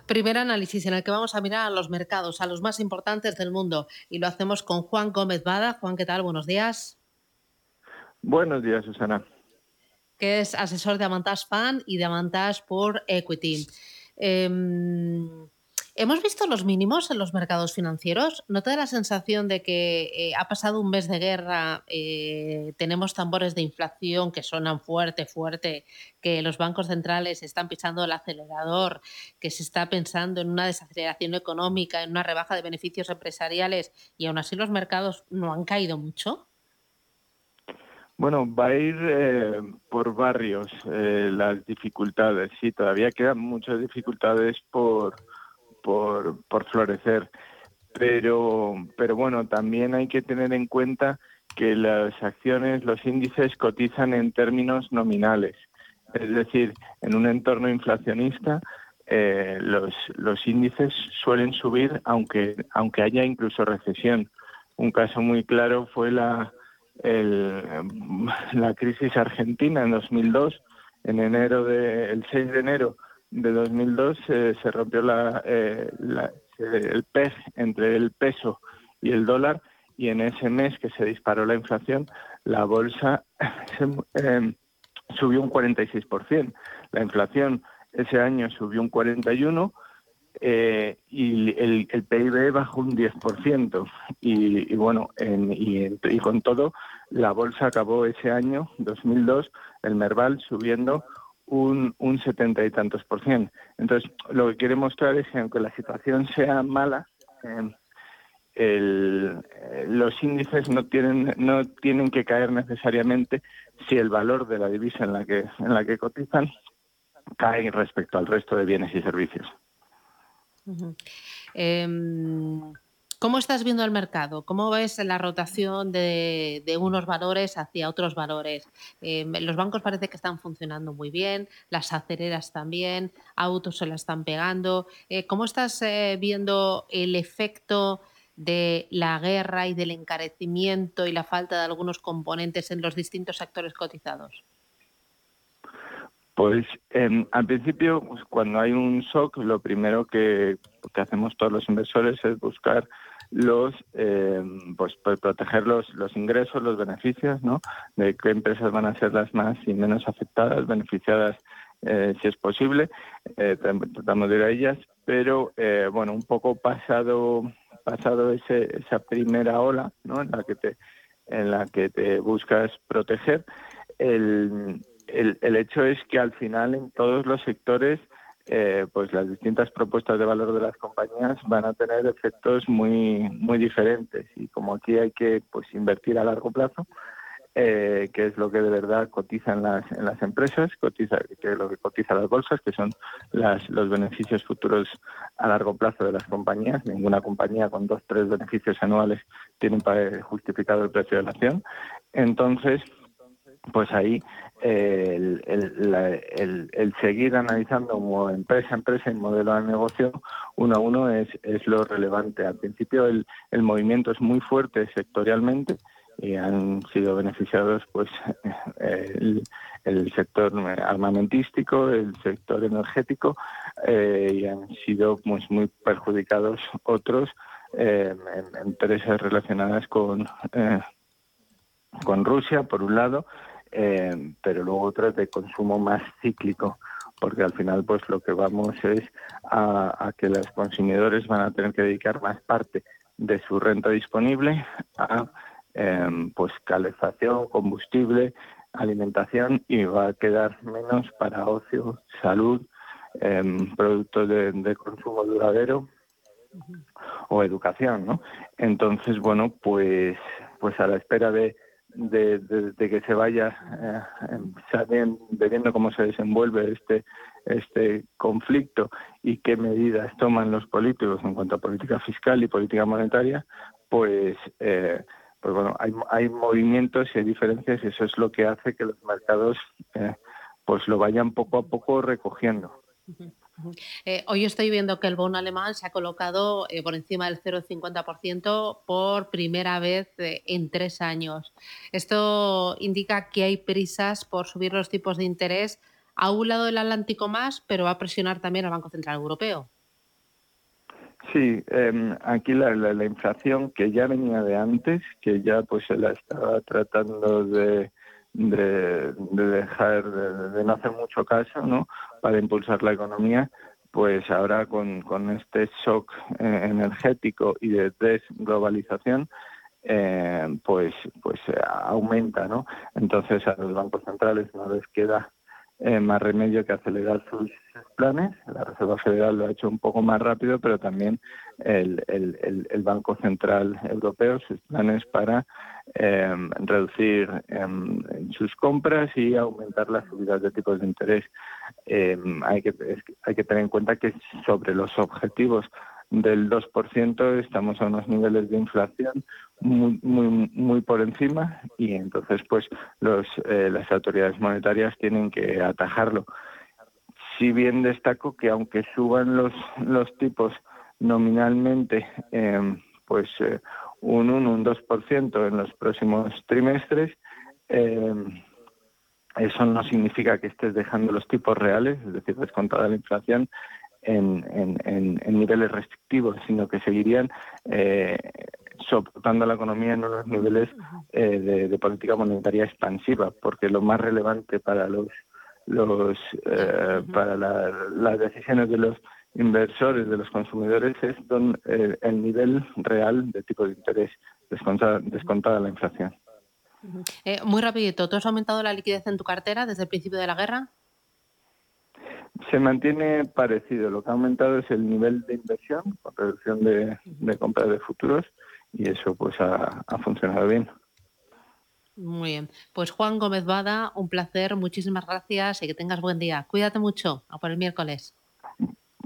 Primer análisis en el que vamos a mirar a los mercados, a los más importantes del mundo. Y lo hacemos con Juan Gómez Bada. Juan, ¿qué tal? Buenos días. Buenos días, Susana. Que es asesor de Avantage Fan y de Avantage por Equity. Em, ¿Hemos visto los mínimos en los mercados financieros? ¿No te da la sensación de que eh, ha pasado un mes de guerra, eh, tenemos tambores de inflación que sonan fuerte, fuerte, que los bancos centrales están pisando el acelerador, que se está pensando en una desaceleración económica, en una rebaja de beneficios empresariales y aún así los mercados no han caído mucho? Bueno, va a ir eh, por barrios las dificultades. Sí, todavía quedan muchas dificultades por por, florecer. Pero, pero bueno, también hay que tener en cuenta que las acciones, los índices cotizan en términos nominales. Es decir, en un entorno inflacionista, eh, los, los índices suelen subir aunque, aunque haya incluso recesión. Un caso muy claro fue la, el, la crisis argentina en 2002. En enero de, el 6 de enero de 2002 eh, se rompió eh, la, el PEG entre el peso y el dólar y en ese mes que se disparó la inflación, la bolsa em, subió un 46%. La inflación ese año subió un 41% eh, y el, PIB bajó un 10%. Y, y bueno, en, y, y con todo, la bolsa acabó ese año, 2002, el Merval subiendo un, un setenta y tantos por cien. Entonces, lo que quiere mostrar es que aunque la situación sea mala, el, eh, los índices no tienen no tienen que caer necesariamente si el valor de la divisa en la que en la que cotizan cae respecto al resto de bienes y servicios. ¿Cómo estás viendo el mercado? ¿Cómo ves la rotación de, unos valores hacia otros valores? Eh, los bancos parece que están funcionando muy bien, las acereras también, autos se la están pegando. Eh, ¿Cómo estás eh, viendo el efecto de la guerra y del encarecimiento y la falta de algunos componentes en los distintos sectores cotizados? Pues em, al principio, pues, cuando hay un shock, lo primero que, que, hacemos todos los inversores es buscar los eh, pues, proteger los, los ingresos, los beneficios, ¿no? De qué empresas van a ser las más y menos afectadas, beneficiadas eh, si es posible, eh, tratamos de ir a ellas, pero eh, bueno, un poco pasado pasado ese, esa primera ola, ¿no? En la que te en la que te buscas proteger, el, el, el hecho es que al final en todos los sectores eh, pues las distintas propuestas de valor de las compañías van a tener efectos muy muy diferentes y como aquí hay que pues invertir a largo plazo eh, que es lo que de verdad cotiza en las, en las empresas, cotiza, que es lo que cotiza las bolsas, que son las, los beneficios futuros a largo plazo de las compañías. Ninguna compañía con dos, tres beneficios anuales tiene justificado el precio de la acción. Entonces, pues ahí el, el, seguir analizando empresa a empresa y modelo de negocio uno a uno es, es lo relevante. Al principio el, el movimiento es muy fuerte sectorialmente y han sido beneficiados pues el, el sector armamentístico, el sector energético eh, y han sido pues, muy perjudicados otros eh, empresas relacionadas con eh, con Rusia por un lado eh, pero luego otras de consumo más cíclico, porque al final pues lo que vamos es a, que los consumidores van a tener que dedicar más parte de su renta disponible a em, pues calefacción, combustible, alimentación y va a quedar menos para ocio, salud, em, productos de, de, consumo duradero o educación, ¿no? Entonces, bueno, pues pues a la espera de de, que se vaya eh, sabiendo, viendo cómo se desenvuelve este este conflicto y qué medidas toman los políticos en cuanto a política fiscal y política monetaria, pues, eh, pues bueno, hay, hay movimientos y hay diferencias y eso es lo que hace que los mercados eh, pues lo vayan poco a poco recogiendo. Eh, hoy estoy viendo que el bono alemán se ha colocado por encima del 0,50% por primera vez en tres años. Esto indica que hay prisas por subir los tipos de interés a un lado del Atlántico más, pero va a presionar también al Banco Central Europeo. Sí, em, aquí la, inflación que ya venía de antes, que ya pues se la estaba tratando de, de, dejar, de, no hacer mucho caso, ¿no? Para impulsar la economía, pues ahora con, con este shock eh, energético y de desglobalización, eh, pues pues aumenta, ¿no? Entonces a los bancos centrales no les queda eh, más remedio que acelerar sus planes. La Reserva Federal lo ha hecho un poco más rápido, pero también el, el, Banco Central Europeo, sus planes para em, reducir em, sus compras y aumentar las subidas de tipos de interés. Em, hay, que, hay que tener en cuenta que sobre los objetivos del 2%, estamos a unos niveles de inflación muy, muy, muy por encima y entonces pues los, eh, las autoridades monetarias tienen que atajarlo. Si bien destaco que aunque suban los, los tipos nominalmente em, pues eh, un 1, un 2% en los próximos trimestres, em, eso no significa que estés dejando los tipos reales, es decir, descontada la inflación, en, niveles restrictivos, sino que seguirían eh, soportando la economía en unos niveles eh, de, política monetaria expansiva, porque lo más relevante para los, los eh, para las decisiones de los inversores, de los consumidores, es don, el nivel real de tipo de interés descontada, descontada la inflación. muy rapidito, ¿tú has aumentado la liquidez en tu cartera desde el principio de la guerra? Se mantiene parecido. Lo que ha aumentado es el nivel de inversión con reducción de, de compra de futuros y eso pues ha, funcionado bien. Muy bien. Pues Juan Gómez Bada, un placer, muchísimas gracias y que tengas buen día. Cuídate mucho. A por el miércoles.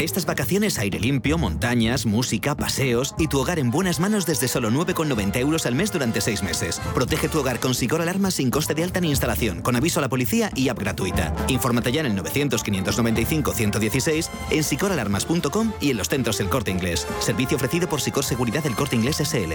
Estas vacaciones aire limpio, montañas, música, paseos y tu hogar en buenas manos desde solo 9,90 euros al mes durante 6 meses. Protege tu hogar con Sicor Alarma sin coste de alta ni instalación, con aviso a la policía y app gratuita. Infórmate ya en el 900-595-116, en sicoralarmas.com y en los centros El Corte Inglés. Servicio ofrecido por Sicor Seguridad del Corte Inglés SL.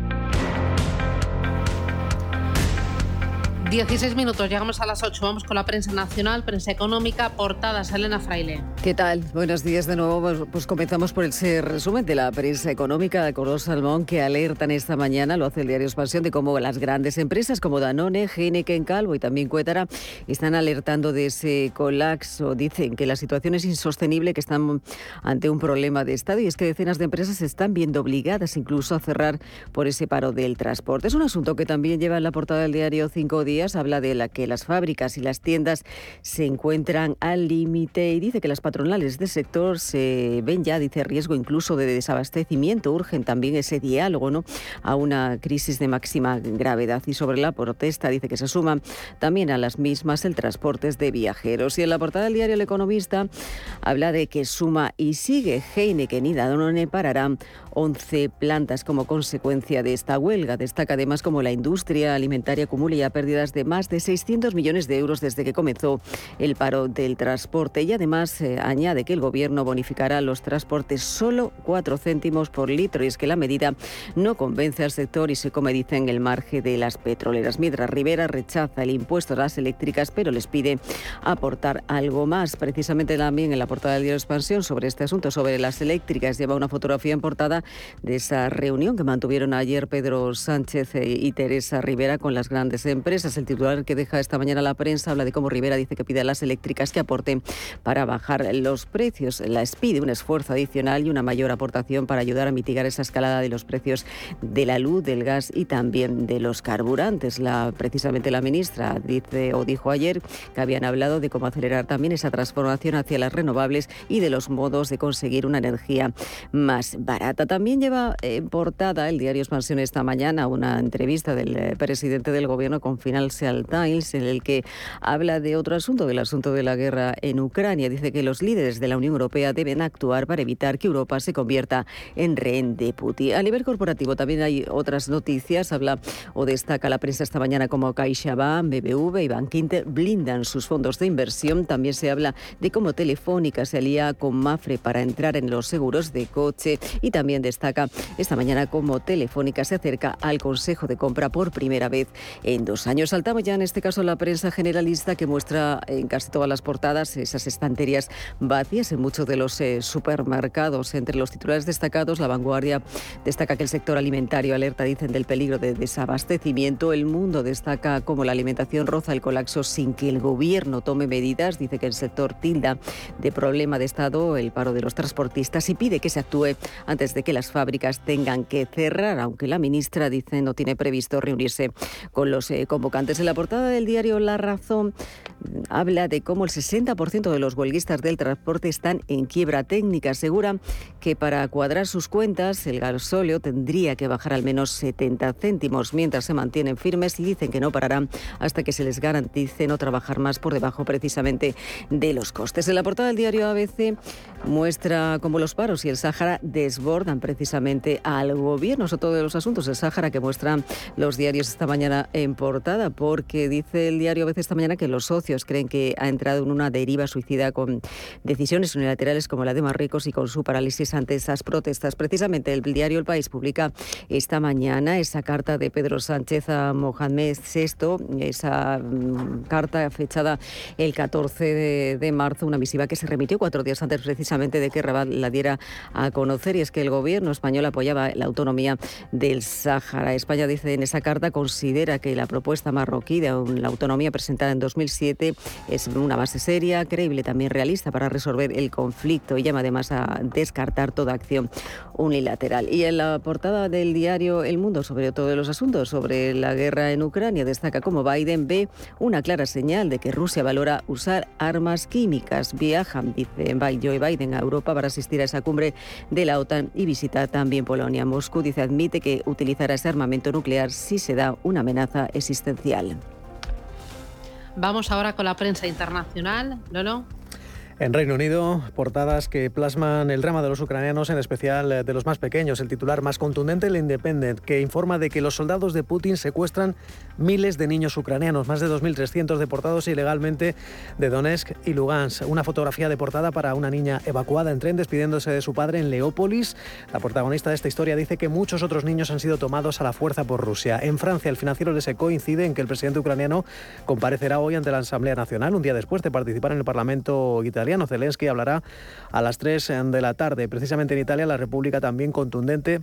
16 minutos, llegamos a las 8. Vamos con la prensa nacional, prensa económica, portadas. Elena Fraile. ¿Qué tal? Buenos días de nuevo. Pues, pues comenzamos por ese resumen de la prensa económica de Cordón Salmón que alertan esta mañana, lo hace el diario Expansión, de cómo las grandes empresas como Danone, Heineken, Calvo y también Cuétara están alertando de ese colapso. Dicen que la situación es insostenible, que están ante un problema de Estado y es que decenas de empresas están viendo obligadas incluso a cerrar por ese paro del transporte. Es un asunto que también lleva en la portada del diario Cinco Días habla de la que las fábricas y las tiendas se encuentran al límite y dice que las patronales del sector se ven ya, dice, riesgo incluso de desabastecimiento. Urgen también ese diálogo ¿no? a una crisis de máxima gravedad. Y sobre la protesta dice que se suman también a las mismas el transporte de viajeros. Y en la portada del diario El Economista habla de que suma y sigue Heineken y Danone pararán 11 plantas como consecuencia de esta huelga. Destaca además como la industria alimentaria acumula ya pérdidas de más de 600 millones de euros desde que comenzó el paro del transporte y además eh, añade que el gobierno bonificará los transportes solo 4 céntimos por litro y es que la medida no convence al sector y se come dicen el margen de las petroleras. Mientras Rivera rechaza el impuesto a las eléctricas pero les pide aportar algo más. Precisamente también en la portada del diario Expansión sobre este asunto, sobre las eléctricas, lleva una fotografía en portada de esa reunión que mantuvieron ayer Pedro Sánchez eh, y Teresa Rivera con las grandes empresas. El titular que deja esta mañana la prensa habla de cómo Rivera dice que pide a las eléctricas que aporten para bajar los precios. Les pide un esfuerzo adicional y una mayor aportación para ayudar a mitigar esa escalada de los precios de la luz, del gas y también de los carburantes. La, precisamente la ministra dice o dijo ayer que habían hablado de cómo acelerar también esa transformación hacia las renovables y de los modos de conseguir una energía más barata. También lleva en portada el diario Expansión esta mañana una entrevista del eh, presidente del gobierno con Financial Times en el que habla de otro asunto, del asunto de la guerra en Ucrania. Dice que los líderes de la Unión Europea deben actuar para evitar que Europa se convierta en rehén de Putin. A nivel corporativo también hay otras noticias. Habla o destaca la prensa esta mañana como CaixaBank, BBV y Bankinter blindan sus fondos de inversión. También se habla de cómo Telefónica se alía con Mafre para entrar en los seguros de coche y también destaca esta mañana como Telefónica se acerca al Consejo de Compra por primera vez en dos años. Saltamos ya en este caso la prensa generalista que muestra en casi todas las portadas esas estanterías vacías en muchos de los eh, supermercados. Entre los titulares destacados, la vanguardia destaca que el sector alimentario alerta, dicen, del peligro de desabastecimiento. El mundo destaca cómo la alimentación roza el colapso sin que el gobierno tome medidas. Dice que el sector tilda de problema de Estado el paro de los transportistas y pide que se actúe antes de que las fábricas tengan que cerrar, aunque la ministra dice no tiene previsto reunirse con los eh, convocantes. En la portada del diario La Razón habla de cómo el 60% de los huelguistas del transporte están en quiebra técnica. Asegura que para cuadrar sus cuentas el gasóleo tendría que bajar al menos 70 céntimos, mientras se mantienen firmes y dicen que no pararán hasta que se les garantice no trabajar más por debajo precisamente de los costes. En la portada del diario ABC muestra cómo los paros y el Sáhara desbordan precisamente al gobierno. Son todos los asuntos del Sáhara que muestran los diarios esta mañana en portada, porque dice el diario a veces esta mañana que los socios creen que ha entrado en una deriva suicida con decisiones unilaterales como la de Marruecos y con su parálisis ante esas protestas. Precisamente el diario El País publica esta mañana esa carta de Pedro Sánchez a Mohamed VI, esa mm, carta fechada el 14 de, marzo, una misiva que se remitió cuatro días antes precisamente de que Rabat la diera a conocer y es que el gobierno español apoyaba la autonomía del Sáhara. España dice en esa carta considera que la propuesta marroquí de la autonomía presentada en 2007 es una base seria, creíble, también realista para resolver el conflicto y llama además a descartar toda acción unilateral. Y en la portada del diario El Mundo sobre todos los asuntos sobre la guerra en Ucrania destaca cómo Biden ve una clara señal de que Rusia valora usar armas químicas. Viajan, dice Joe Biden, a Europa para asistir a esa cumbre de la OTAN y visita también Polonia. Moscú dice admite que utilizará ese armamento nuclear si se da una amenaza existencial. Vamos ahora con la prensa internacional. Lolo. En Reino Unido, portadas que plasman el drama de los ucranianos, en especial eh, de los más pequeños. El titular más contundente, el Independent, que informa de que los soldados de Putin secuestran miles de niños ucranianos, más de 2.300 deportados ilegalmente de Donetsk y Lugansk. Una fotografía de portada para una niña evacuada en tren despidiéndose de su padre en Leópolis. La protagonista de esta historia dice que muchos otros niños han sido tomados a la fuerza por Rusia. En Francia, el financiero de SECO incide en que el presidente ucraniano comparecerá hoy ante la Asamblea Nacional, un día después de participar en el Parlamento italiano Zelensky hablará a las 3 de la tarde. Precisamente en Italia, la República también contundente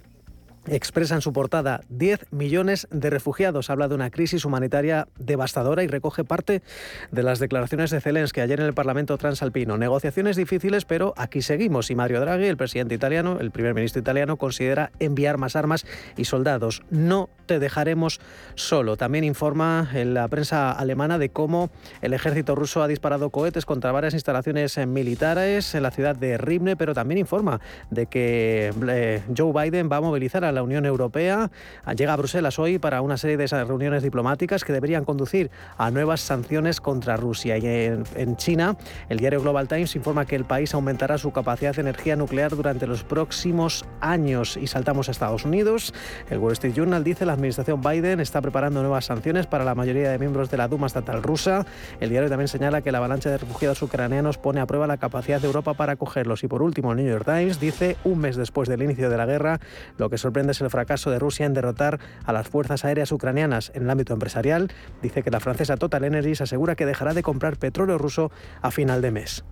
expresa en su portada 10 millones de refugiados. Habla de una crisis humanitaria devastadora y recoge parte de las declaraciones de Zelensky ayer en el Parlamento transalpino. Negociaciones difíciles, pero aquí seguimos. Y Mario Draghi, el presidente italiano, el primer ministro italiano, considera enviar más armas y soldados. No te dejaremos solo. También informa en la prensa alemana de cómo el ejército ruso ha disparado cohetes contra varias instalaciones militares en la ciudad de Rivne, pero también informa de que eh, Joe Biden va a movilizar a la Unión Europea. Llega a Bruselas hoy para una serie de esas reuniones diplomáticas que deberían conducir a nuevas sanciones contra Rusia. Y en, China, el diario Global Times informa que el país aumentará su capacidad de energía nuclear durante los próximos años. Y saltamos a Estados Unidos. El Wall Street Journal dice la administración Biden está preparando nuevas sanciones para la mayoría de miembros de la Duma estatal rusa. El diario también señala que la avalancha de refugiados ucranianos pone a prueba la capacidad de Europa para acogerlos. Y por último, el New York Times dice, un mes después del inicio de la guerra, lo que sorprende el fracaso de Rusia en derrotar a las fuerzas aéreas ucranianas en el ámbito empresarial. Dice que la francesa Total Energies asegura que dejará de comprar petróleo ruso a final de mes.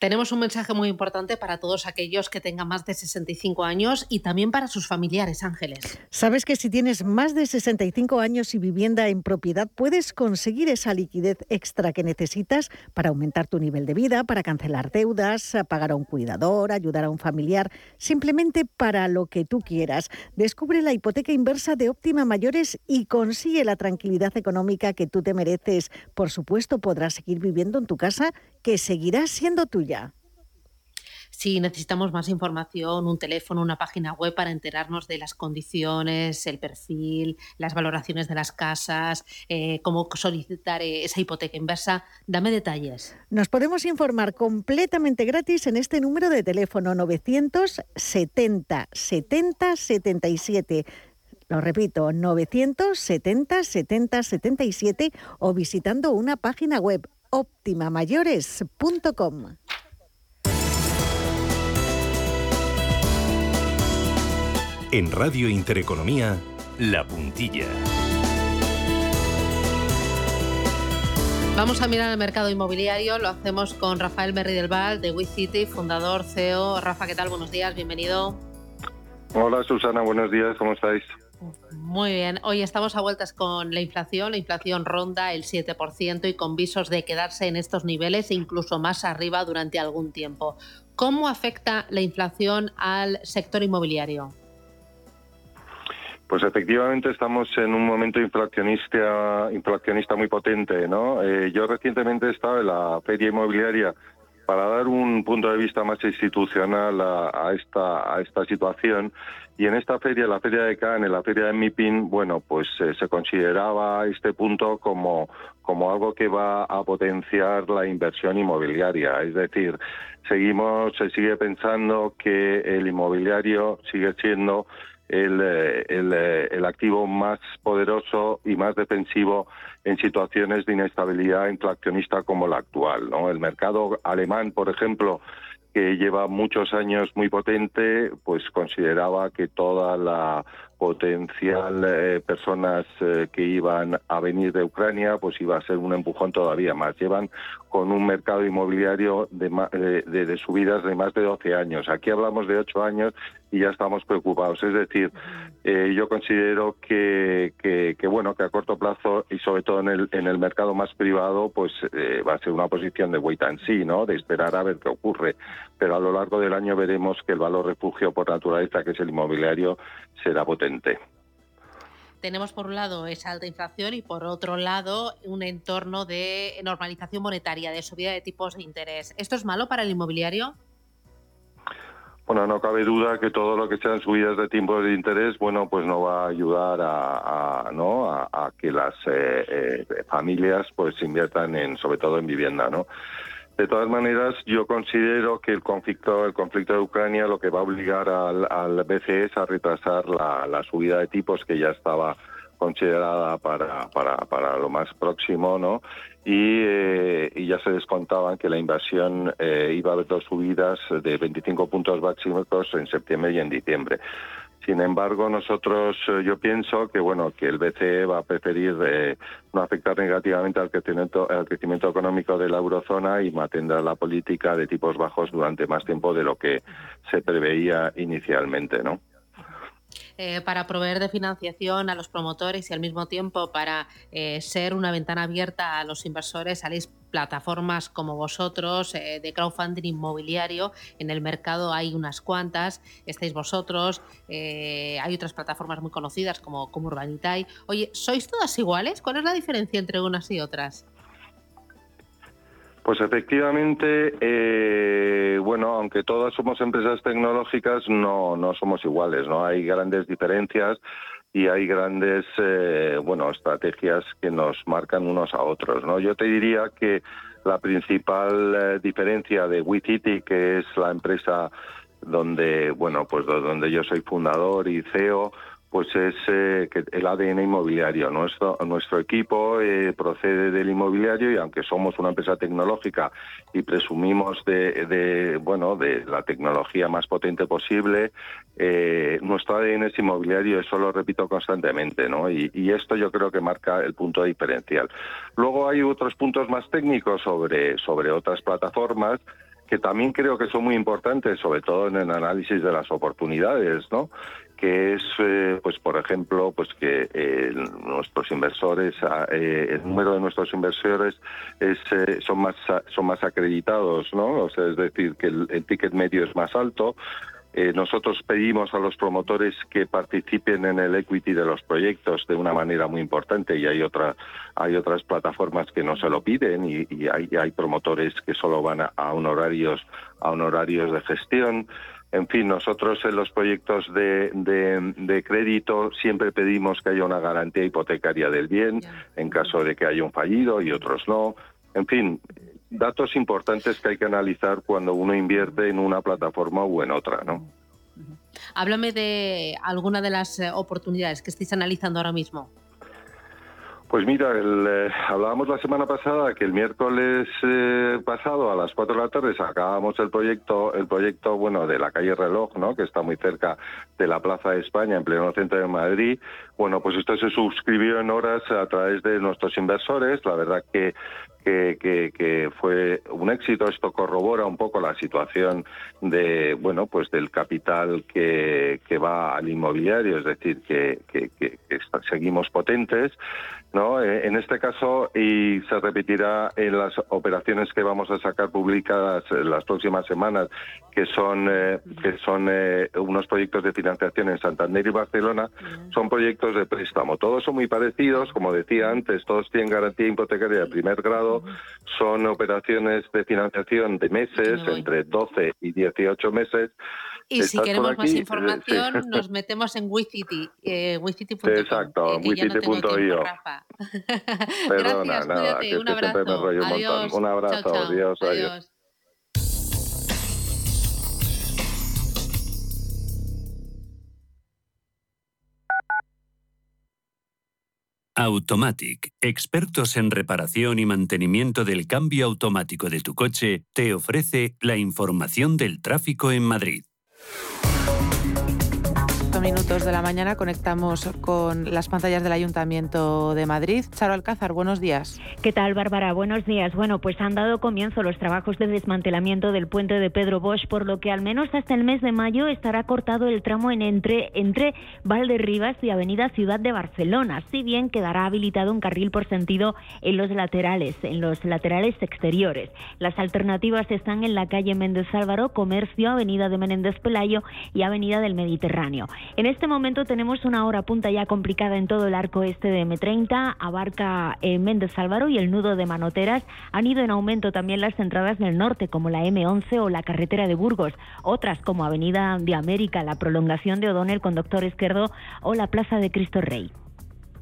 Tenemos un mensaje muy importante para todos aquellos que tengan más de 65 años y también para sus familiares, Ángeles. Sabes que si tienes más de 65 años y vivienda en propiedad, puedes conseguir esa liquidez extra que necesitas para aumentar tu nivel de vida, para cancelar deudas, pagar a un cuidador, ayudar a un familiar, simplemente para lo que tú quieras. Descubre la hipoteca inversa de Óptima Mayores y consigue la tranquilidad económica que tú te mereces. Por supuesto, podrás seguir viviendo en tu casa que seguirá siendo tuya. Si necesitamos más información, un teléfono, una página web para enterarnos de las condiciones, el perfil, las valoraciones de las casas, eh, cómo solicitar eh, esa hipoteca inversa, dame detalles. Nos podemos informar completamente gratis en este número de teléfono 970 70 77. Lo repito, 970 70 77 o visitando una página web optimamayores.com. En Radio Intereconomía, La Puntilla. Vamos a mirar el mercado inmobiliario, lo hacemos con Rafael Merri del Val de WeCity, fundador, CEO. Rafa, ¿qué tal? Buenos días, bienvenido. Hola Susana, buenos días, ¿cómo estáis? Muy bien, hoy estamos a vueltas con la inflación. La inflación ronda el 7% y con visos de quedarse en estos niveles e incluso más arriba durante algún tiempo. ¿Cómo afecta la inflación al sector inmobiliario? Pues efectivamente estamos en un momento inflacionista, inflacionista muy potente. ¿no? Eh, yo recientemente he estado en la feria inmobiliaria para dar un punto de vista más institucional a, esta, a esta situación y en esta feria, la feria de Cannes, la feria de MIPIN, bueno, pues eh, se consideraba este punto como, como algo que va a potenciar la inversión inmobiliaria. Es decir, seguimos, se sigue pensando que el inmobiliario sigue siendo el, eh, el, eh, el, activo más poderoso y más defensivo en situaciones de inestabilidad inflacionista como la actual. ¿no? El mercado alemán, por ejemplo, que lleva muchos años muy potente, pues consideraba que toda la potencial eh, personas eh, que iban a venir de Ucrania, pues iba a ser un empujón todavía más. Llevan con un mercado inmobiliario de, de, de, subidas de más de 12 años. Aquí hablamos de 8 años y ya estamos preocupados. Es decir, eh, yo considero que, que, bueno que a corto plazo y sobre todo en el en el mercado más privado, pues eh, va a ser una posición de wait and see, ¿no? De esperar a ver qué ocurre. Pero a lo largo del año veremos que el valor refugio por naturaleza, que es el inmobiliario, será potente. Tenemos por un lado esa alta inflación y por otro lado un entorno de normalización monetaria, de subida de tipos de interés. ¿Esto es malo para el inmobiliario? bueno, no cabe duda que todo lo que sean subidas de tipos de interés, bueno, pues no va a ayudar a, ¿no? a, que las eh, eh, familias pues inviertan en, sobre todo en vivienda, ¿no? De todas maneras, yo considero que el conflicto, el conflicto de Ucrania lo que va a obligar al, BCE es a retrasar la, subida de tipos que ya estaba considerada para, para, lo más próximo, ¿no? Y, eh, y, ya se descontaban que la invasión eh, iba a haber dos subidas de 25 puntos básicos en septiembre y en diciembre. Sin embargo, nosotros, eh, yo pienso que bueno que el BCE va a preferir no afectar negativamente al crecimiento, al crecimiento económico de la eurozona y mantendrá la política de tipos bajos durante más tiempo de lo que se preveía inicialmente, ¿no? Eh, para proveer de financiación a los promotores y al mismo tiempo para eh, ser una ventana abierta a los inversores, salís plataformas como vosotros eh, de crowdfunding inmobiliario. En el mercado hay unas cuantas, estáis vosotros, hay otras plataformas muy conocidas como, como Urbanitay. Oye, ¿sois todas iguales? ¿Cuál es la diferencia entre unas y otras? Pues efectivamente, eh, bueno, aunque todas somos empresas tecnológicas, no, no somos iguales, ¿no? Hay grandes diferencias y hay grandes, eh, bueno, estrategias que nos marcan unos a otros, ¿no? Yo te diría que la principal eh, diferencia de WeCity, que es la empresa donde, bueno, pues donde yo soy fundador y CEO, pues es eh, que el ADN inmobiliario. Nuestro, equipo eh, procede del inmobiliario y aunque somos una empresa tecnológica y presumimos de, bueno de la tecnología más potente posible, eh, nuestro ADN es inmobiliario, eso lo repito constantemente, ¿no? Y, y, esto yo creo que marca el punto diferencial. Luego hay otros puntos más técnicos sobre, sobre otras plataformas que también creo que son muy importantes, sobre todo en el análisis de las oportunidades, ¿no? Que es, eh, pues por ejemplo, pues que eh, nuestros inversores, ah, eh, el número de nuestros inversores es, son más son más acreditados, ¿no? O sea, es decir, que el, ticket medio es más alto. nosotros pedimos a los promotores que participen en el equity de los proyectos de una manera muy importante y hay otra hay otras plataformas que no se lo piden y, hay, hay promotores que solo van a, a honorarios a honorarios de gestión. En fin, nosotros en los proyectos de, crédito siempre pedimos que haya una garantía hipotecaria del bien en caso de que haya un fallido y otros no. En fin, datos importantes que hay que analizar cuando uno invierte en una plataforma u en otra, ¿no? Háblame de alguna de las eh, oportunidades que estáis analizando ahora mismo. Pues mira, eh, hablábamos la semana pasada que el miércoles eh, pasado a las 4 de la tarde sacábamos el proyecto, el proyecto bueno de la calle Reloj, ¿no? que está muy cerca de la Plaza de España, en pleno centro de Madrid. Bueno, pues esto se suscribió en horas a través de nuestros inversores. La verdad que que, que, fue un éxito. Esto corrobora un poco la situación de bueno pues del capital que, que va al inmobiliario, es decir, que, que, seguimos potentes. ¿No? Eh, en este caso, y se repetirá en las operaciones que vamos a sacar publicadas en las próximas semanas, que son, eh, que son eh, unos proyectos de financiación en Santander y Barcelona, son proyectos de préstamo. Todos son muy parecidos, como decía antes, todos tienen garantía hipotecaria de primer grado, son operaciones de financiación de meses, entre 12 y 18 meses, y si queremos más información, nos metemos en WeCity, eh. Exacto, eh, wicity.io. Gracias, nada, cuídate, un abrazo. adiós. Un, abrazo, adiós. adiós. Automatic, expertos en reparación y mantenimiento del cambio automático de tu coche, te ofrece la información del tráfico en Madrid minutos de la mañana conectamos con las pantallas del Ayuntamiento de Madrid. Charo Alcázar, buenos días. ¿Qué tal, Bárbara? Buenos días. Bueno, pues han dado comienzo los trabajos de desmantelamiento del puente de Pedro Bosch, por lo que al menos hasta el mes de mayo estará cortado el tramo en entre, entre Valderribas y Avenida Ciudad de Barcelona, si bien quedará habilitado un carril por sentido en los laterales, en los laterales exteriores. Las alternativas están en la calle Méndez Álvaro, Comercio, Avenida de Menéndez Pelayo y Avenida del Mediterráneo. En este momento tenemos una hora punta ya complicada en todo el arco este de M30, abarca eh, Méndez Álvaro y el nudo de Manoteras. Han ido en aumento también las entradas del norte, como la M11 o la carretera de Burgos. Otras, como Avenida de América, la prolongación de O'Donnell con Doctor Izquierdo o la Plaza de Cristo Rey.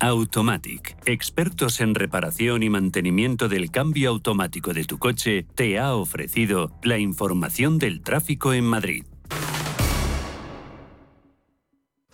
Automatic, expertos en reparación y mantenimiento del cambio automático de tu coche, te ha ofrecido la información del tráfico en Madrid.